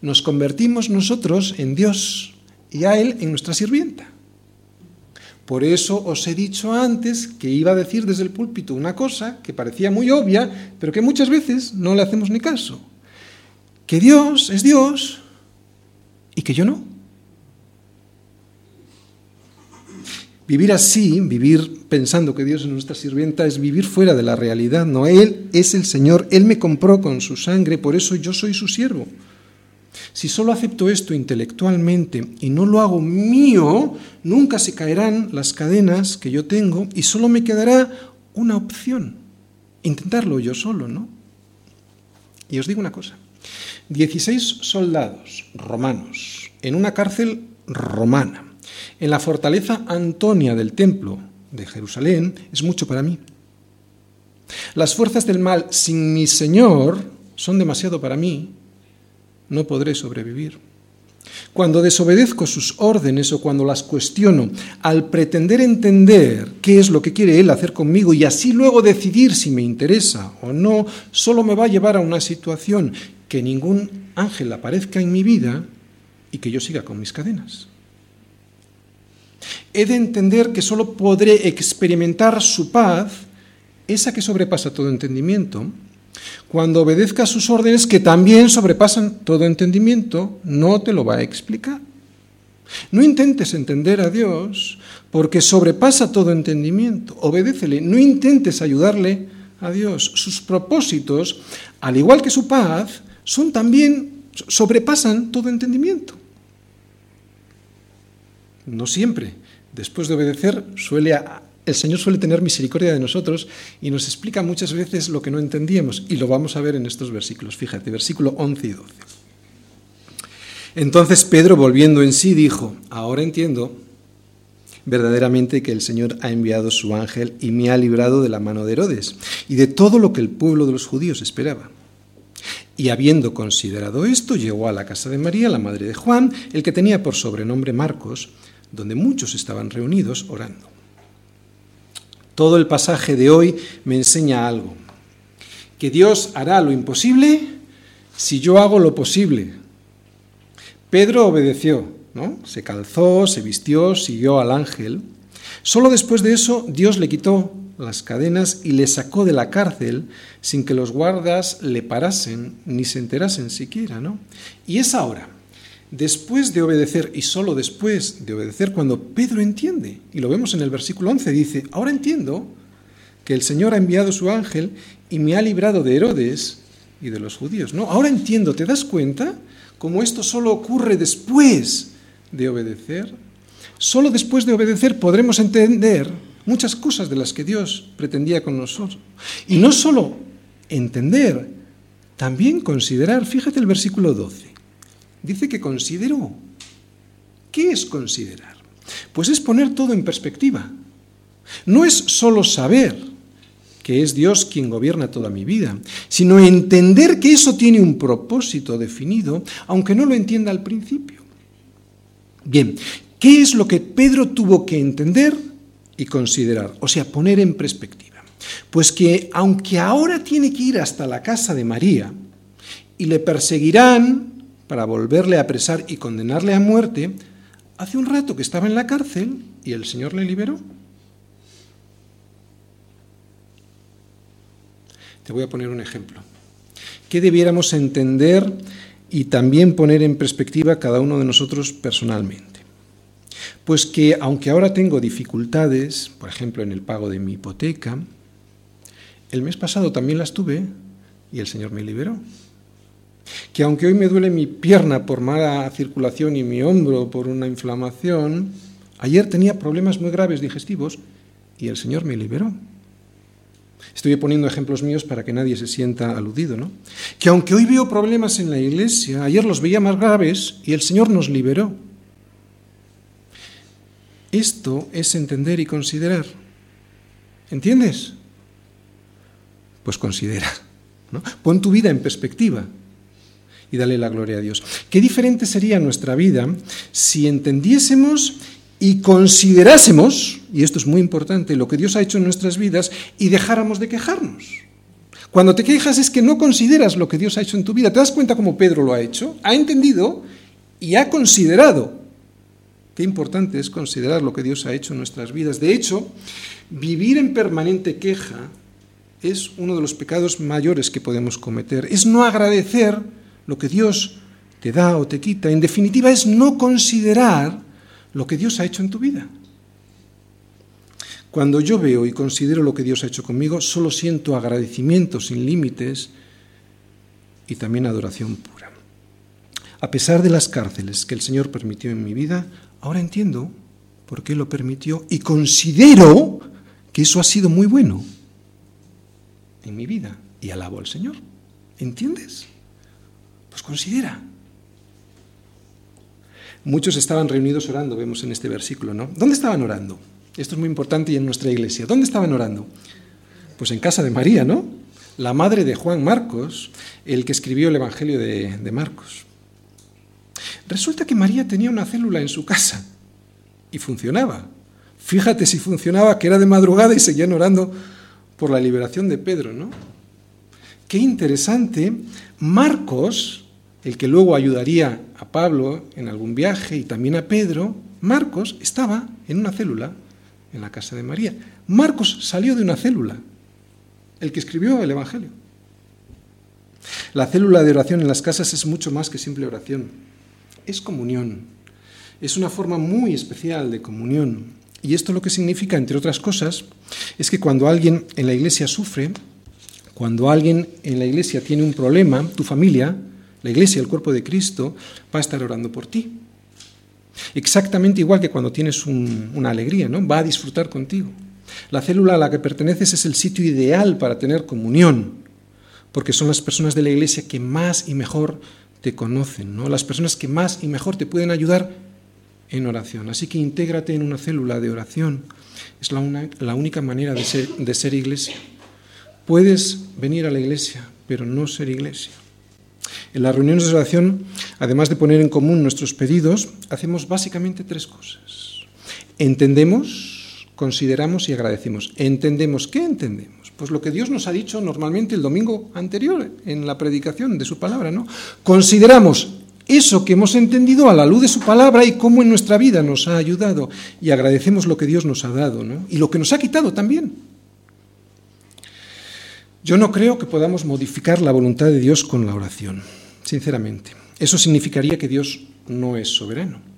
Nos convertimos nosotros en Dios y a Él en nuestra sirvienta. Por eso os he dicho antes que iba a decir desde el púlpito una cosa que parecía muy obvia, pero que muchas veces no le hacemos ni caso. Que Dios es Dios y que yo no. Vivir así, vivir pensando que Dios es nuestra sirvienta, es vivir fuera de la realidad. No, Él es el Señor, Él me compró con su sangre, por eso yo soy su siervo. Si solo acepto esto intelectualmente y no lo hago mío, nunca se caerán las cadenas que yo tengo y solo me quedará una opción, intentarlo yo solo, ¿no? Y os digo una cosa, 16 soldados romanos en una cárcel romana en la fortaleza Antonia del templo de Jerusalén es mucho para mí. Las fuerzas del mal sin mi Señor son demasiado para mí. No podré sobrevivir. Cuando desobedezco sus órdenes o cuando las cuestiono, al pretender entender qué es lo que quiere Él hacer conmigo y así luego decidir si me interesa o no, solo me va a llevar a una situación que ningún ángel aparezca en mi vida y que yo siga con mis cadenas. He de entender que solo podré experimentar su paz, esa que sobrepasa todo entendimiento, cuando obedezca sus órdenes que también sobrepasan todo entendimiento, no te lo va a explicar. No intentes entender a Dios porque sobrepasa todo entendimiento. Obedécele, no intentes ayudarle a Dios. Sus propósitos, al igual que su paz, son también sobrepasan todo entendimiento. No siempre, después de obedecer, suele el Señor suele tener misericordia de nosotros y nos explica muchas veces lo que no entendíamos, y lo vamos a ver en estos versículos. Fíjate, versículo 11 y 12. Entonces Pedro, volviendo en sí, dijo, ahora entiendo verdaderamente que el Señor ha enviado su ángel y me ha librado de la mano de Herodes y de todo lo que el pueblo de los judíos esperaba. Y habiendo considerado esto, llegó a la casa de María, la madre de Juan, el que tenía por sobrenombre Marcos, donde muchos estaban reunidos orando. Todo el pasaje de hoy me enseña algo, que Dios hará lo imposible si yo hago lo posible. Pedro obedeció, ¿no? Se calzó, se vistió, siguió al ángel. Solo después de eso Dios le quitó las cadenas y le sacó de la cárcel sin que los guardas le parasen ni se enterasen siquiera, ¿no? Y es ahora después de obedecer y solo después de obedecer cuando Pedro entiende, y lo vemos en el versículo 11, dice, ahora entiendo que el Señor ha enviado su ángel y me ha librado de Herodes y de los judíos. No, ahora entiendo, ¿te das cuenta? Como esto solo ocurre después de obedecer. Solo después de obedecer podremos entender muchas cosas de las que Dios pretendía con nosotros. Y no solo entender, también considerar. Fíjate el versículo 12 dice que consideró. ¿Qué es considerar? Pues es poner todo en perspectiva. No es solo saber que es Dios quien gobierna toda mi vida, sino entender que eso tiene un propósito definido, aunque no lo entienda al principio. Bien, ¿qué es lo que Pedro tuvo que entender y considerar? O sea, poner en perspectiva. Pues que aunque ahora tiene que ir hasta la casa de María y le perseguirán para volverle a apresar y condenarle a muerte, hace un rato que estaba en la cárcel y el Señor le liberó. Te voy a poner un ejemplo. ¿Qué debiéramos entender y también poner en perspectiva cada uno de nosotros personalmente? Pues que aunque ahora tengo dificultades, por ejemplo en el pago de mi hipoteca, el mes pasado también las tuve y el Señor me liberó que aunque hoy me duele mi pierna por mala circulación y mi hombro por una inflamación, ayer tenía problemas muy graves digestivos y el Señor me liberó. Estoy poniendo ejemplos míos para que nadie se sienta aludido, ¿no? Que aunque hoy veo problemas en la iglesia, ayer los veía más graves y el Señor nos liberó. Esto es entender y considerar. ¿Entiendes? Pues considera. ¿no? Pon tu vida en perspectiva y dale la gloria a Dios. Qué diferente sería nuestra vida si entendiésemos y considerásemos, y esto es muy importante, lo que Dios ha hecho en nuestras vidas y dejáramos de quejarnos. Cuando te quejas es que no consideras lo que Dios ha hecho en tu vida. ¿Te das cuenta cómo Pedro lo ha hecho? Ha entendido y ha considerado. Qué importante es considerar lo que Dios ha hecho en nuestras vidas. De hecho, vivir en permanente queja es uno de los pecados mayores que podemos cometer. Es no agradecer lo que Dios te da o te quita. En definitiva, es no considerar lo que Dios ha hecho en tu vida. Cuando yo veo y considero lo que Dios ha hecho conmigo, solo siento agradecimiento sin límites y también adoración pura. A pesar de las cárceles que el Señor permitió en mi vida, ahora entiendo por qué lo permitió y considero que eso ha sido muy bueno en mi vida y alabo al Señor. ¿Entiendes? Pues considera. Muchos estaban reunidos orando, vemos en este versículo, ¿no? ¿Dónde estaban orando? Esto es muy importante y en nuestra iglesia. ¿Dónde estaban orando? Pues en casa de María, ¿no? La madre de Juan Marcos, el que escribió el Evangelio de, de Marcos. Resulta que María tenía una célula en su casa y funcionaba. Fíjate si funcionaba, que era de madrugada y seguían orando por la liberación de Pedro, ¿no? Qué interesante. Marcos, el que luego ayudaría a Pablo en algún viaje y también a Pedro, Marcos estaba en una célula en la casa de María. Marcos salió de una célula, el que escribió el Evangelio. La célula de oración en las casas es mucho más que simple oración, es comunión, es una forma muy especial de comunión. Y esto lo que significa, entre otras cosas, es que cuando alguien en la iglesia sufre, cuando alguien en la iglesia tiene un problema, tu familia, la iglesia, el cuerpo de Cristo, va a estar orando por ti. Exactamente igual que cuando tienes una alegría, ¿no? Va a disfrutar contigo. La célula a la que perteneces es el sitio ideal para tener comunión, porque son las personas de la iglesia que más y mejor te conocen, ¿no? Las personas que más y mejor te pueden ayudar en oración. Así que intégrate en una célula de oración. Es la, la única manera de ser, de ser iglesia. Puedes venir a la iglesia, pero no ser iglesia. En las reuniones de oración, además de poner en común nuestros pedidos, hacemos básicamente tres cosas. Entendemos, consideramos y agradecemos. ¿Entendemos qué entendemos? Pues lo que Dios nos ha dicho normalmente el domingo anterior en la predicación de su palabra, ¿no? Consideramos eso que hemos entendido a la luz de su palabra y cómo en nuestra vida nos ha ayudado y agradecemos lo que Dios nos ha dado, ¿no? Y lo que nos ha quitado también. Yo no creo que podamos modificar la voluntad de Dios con la oración sinceramente. Eso significaría que Dios no es soberano.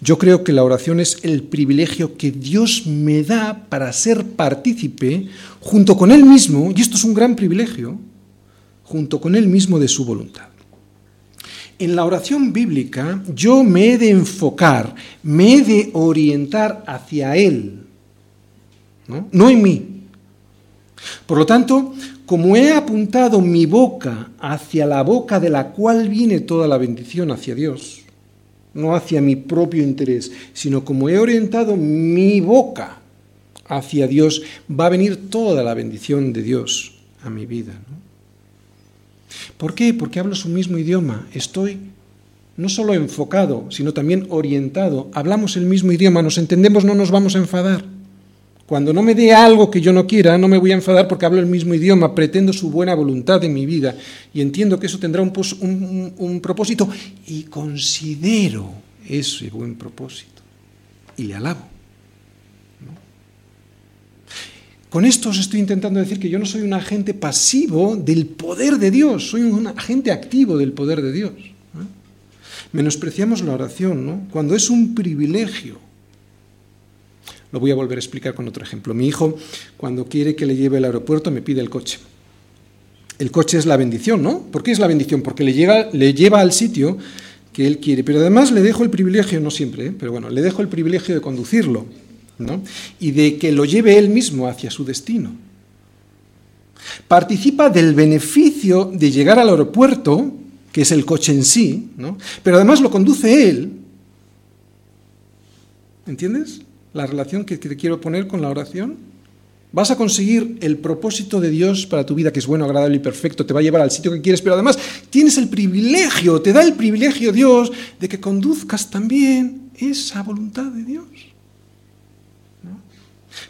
Yo creo que la oración es el privilegio que Dios me da para ser partícipe junto con Él mismo, y esto es un gran privilegio, junto con Él mismo de su voluntad. En la oración bíblica yo me he de enfocar, me he de orientar hacia Él, no, no en mí. Por lo tanto, como he apuntado mi boca hacia la boca de la cual viene toda la bendición hacia Dios, no hacia mi propio interés, sino como he orientado mi boca hacia Dios, va a venir toda la bendición de Dios a mi vida. ¿Por qué? Porque hablo su mismo idioma. Estoy no solo enfocado, sino también orientado. Hablamos el mismo idioma, nos entendemos, no nos vamos a enfadar. Cuando no me dé algo que yo no quiera, no me voy a enfadar porque hablo el mismo idioma, pretendo su buena voluntad en mi vida y entiendo que eso tendrá un, propósito y considero ese buen propósito y le alabo. Con esto os estoy intentando decir que yo no soy un agente pasivo del poder de Dios, soy un agente activo del poder de Dios. Menospreciamos la oración, ¿no? Cuando es un privilegio lo voy a volver a explicar con otro ejemplo. Mi hijo, cuando quiere que le lleve al aeropuerto, me pide el coche. El coche es la bendición, ¿no? ¿Por qué es la bendición? Porque le, llega, le lleva al sitio que él quiere. Pero además le dejo el privilegio, no siempre, ¿eh? pero bueno, le dejo el privilegio de conducirlo, ¿no? Y de que lo lleve él mismo hacia su destino. Participa del beneficio de llegar al aeropuerto, que es el coche en sí, ¿no? Pero además lo conduce él. ¿Entiendes? La relación que te quiero poner con la oración. Vas a conseguir el propósito de Dios para tu vida, que es bueno, agradable y perfecto, te va a llevar al sitio que quieres, pero además tienes el privilegio, te da el privilegio Dios de que conduzcas también esa voluntad de Dios.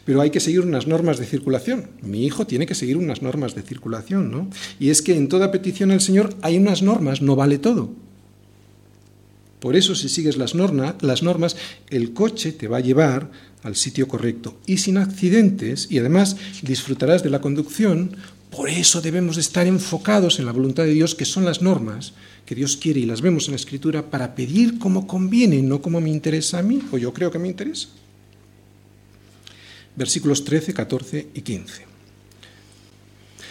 Pero hay que seguir unas normas de circulación. Mi hijo tiene que seguir unas normas de circulación, ¿no? Y es que en toda petición al Señor hay unas normas, no vale todo. Por eso, si sigues las, las normas, el coche te va a llevar al sitio correcto y sin accidentes y además disfrutarás de la conducción. Por eso debemos de estar enfocados en la voluntad de Dios, que son las normas que Dios quiere y las vemos en la Escritura para pedir como conviene, no como me interesa a mí o yo creo que me interesa. Versículos 13, 14 y 15.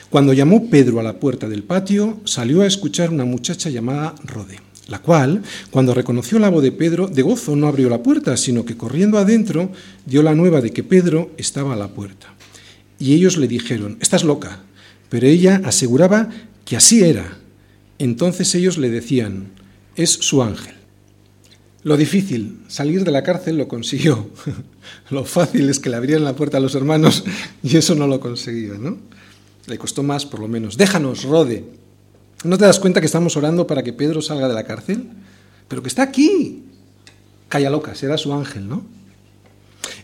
Cuando llamó Pedro a la puerta del patio, salió a escuchar una muchacha llamada Rode la cual, cuando reconoció la voz de Pedro, de gozo no abrió la puerta, sino que corriendo adentro dio la nueva de que Pedro estaba a la puerta. Y ellos le dijeron, estás loca, pero ella aseguraba que así era. Entonces ellos le decían, es su ángel. Lo difícil, salir de la cárcel lo consiguió. [LAUGHS] lo fácil es que le abrieran la puerta a los hermanos y eso no lo conseguía, ¿no? Le costó más, por lo menos. Déjanos, Rode, ¿No te das cuenta que estamos orando para que Pedro salga de la cárcel? Pero que está aquí. Calla loca, será su ángel, ¿no?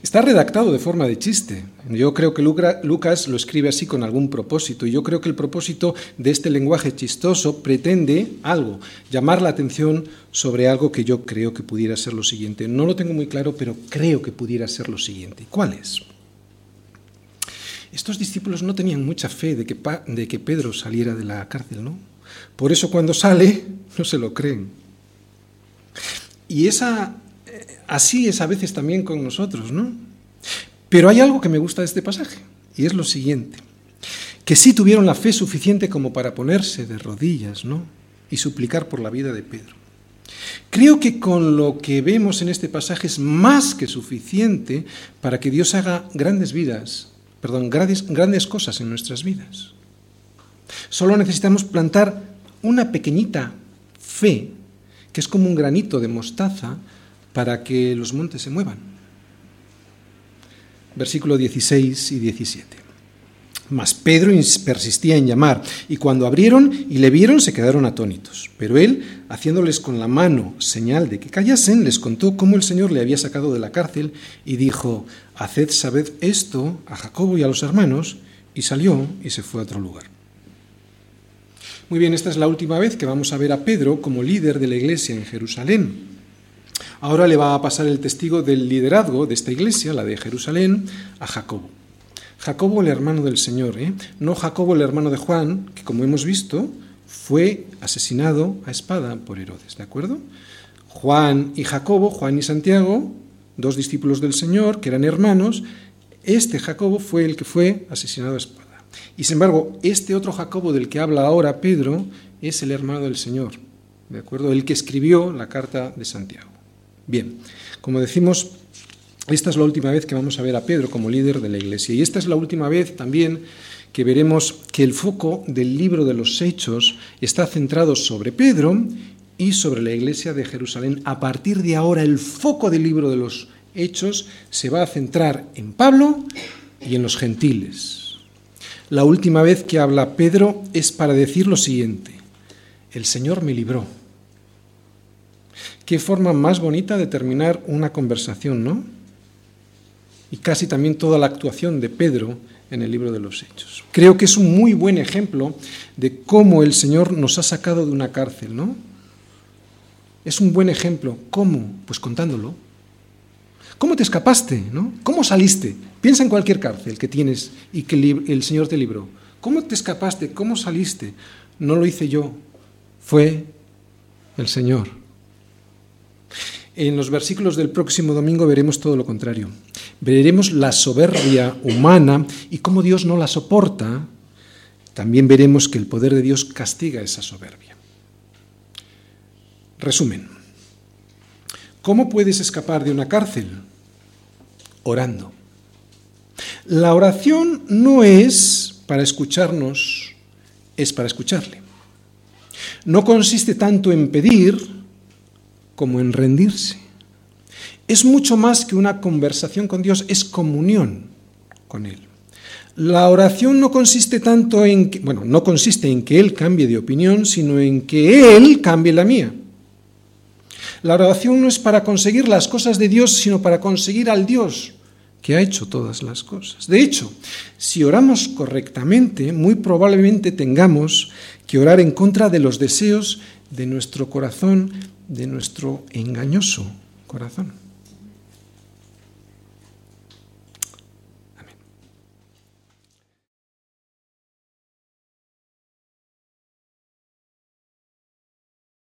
Está redactado de forma de chiste. Yo creo que Lucas lo escribe así con algún propósito. Y yo creo que el propósito de este lenguaje chistoso pretende algo, llamar la atención sobre algo que yo creo que pudiera ser lo siguiente. No lo tengo muy claro, pero creo que pudiera ser lo siguiente. ¿Cuál es? Estos discípulos no tenían mucha fe de que, de que Pedro saliera de la cárcel, ¿no? Por eso cuando sale no se lo creen. Y esa, eh, así es a veces también con nosotros, ¿no? Pero hay algo que me gusta de este pasaje, y es lo siguiente, que sí tuvieron la fe suficiente como para ponerse de rodillas, ¿no? Y suplicar por la vida de Pedro. Creo que con lo que vemos en este pasaje es más que suficiente para que Dios haga grandes vidas, perdón, grandes, grandes cosas en nuestras vidas. Solo necesitamos plantar una pequeñita fe, que es como un granito de mostaza, para que los montes se muevan. Versículo 16 y 17. Mas Pedro persistía en llamar, y cuando abrieron y le vieron se quedaron atónitos. Pero él, haciéndoles con la mano señal de que callasen, les contó cómo el Señor le había sacado de la cárcel y dijo, Haced saber esto a Jacobo y a los hermanos, y salió y se fue a otro lugar. Muy bien, esta es la última vez que vamos a ver a Pedro como líder de la iglesia en Jerusalén. Ahora le va a pasar el testigo del liderazgo de esta iglesia, la de Jerusalén, a Jacobo. Jacobo el hermano del Señor, ¿eh? no Jacobo el hermano de Juan, que como hemos visto fue asesinado a espada por Herodes, ¿de acuerdo? Juan y Jacobo, Juan y Santiago, dos discípulos del Señor, que eran hermanos, este Jacobo fue el que fue asesinado a espada. Y sin embargo, este otro Jacobo del que habla ahora Pedro es el hermano del Señor, ¿de acuerdo? El que escribió la carta de Santiago. Bien, como decimos, esta es la última vez que vamos a ver a Pedro como líder de la iglesia. Y esta es la última vez también que veremos que el foco del libro de los Hechos está centrado sobre Pedro y sobre la iglesia de Jerusalén. A partir de ahora, el foco del libro de los Hechos se va a centrar en Pablo y en los gentiles. La última vez que habla Pedro es para decir lo siguiente, el Señor me libró. Qué forma más bonita de terminar una conversación, ¿no? Y casi también toda la actuación de Pedro en el libro de los Hechos. Creo que es un muy buen ejemplo de cómo el Señor nos ha sacado de una cárcel, ¿no? Es un buen ejemplo. ¿Cómo? Pues contándolo. ¿Cómo te escapaste? ¿no? ¿Cómo saliste? Piensa en cualquier cárcel que tienes y que el Señor te libró. ¿Cómo te escapaste? ¿Cómo saliste? No lo hice yo, fue el Señor. En los versículos del próximo domingo veremos todo lo contrario. Veremos la soberbia humana y cómo Dios no la soporta. También veremos que el poder de Dios castiga esa soberbia. Resumen. ¿Cómo puedes escapar de una cárcel? Orando. La oración no es para escucharnos, es para escucharle. No consiste tanto en pedir como en rendirse. Es mucho más que una conversación con Dios, es comunión con Él. La oración no consiste tanto en que, bueno, no consiste en que Él cambie de opinión, sino en que Él cambie la mía. La oración no es para conseguir las cosas de Dios, sino para conseguir al Dios que ha hecho todas las cosas. De hecho, si oramos correctamente, muy probablemente tengamos que orar en contra de los deseos de nuestro corazón, de nuestro engañoso corazón.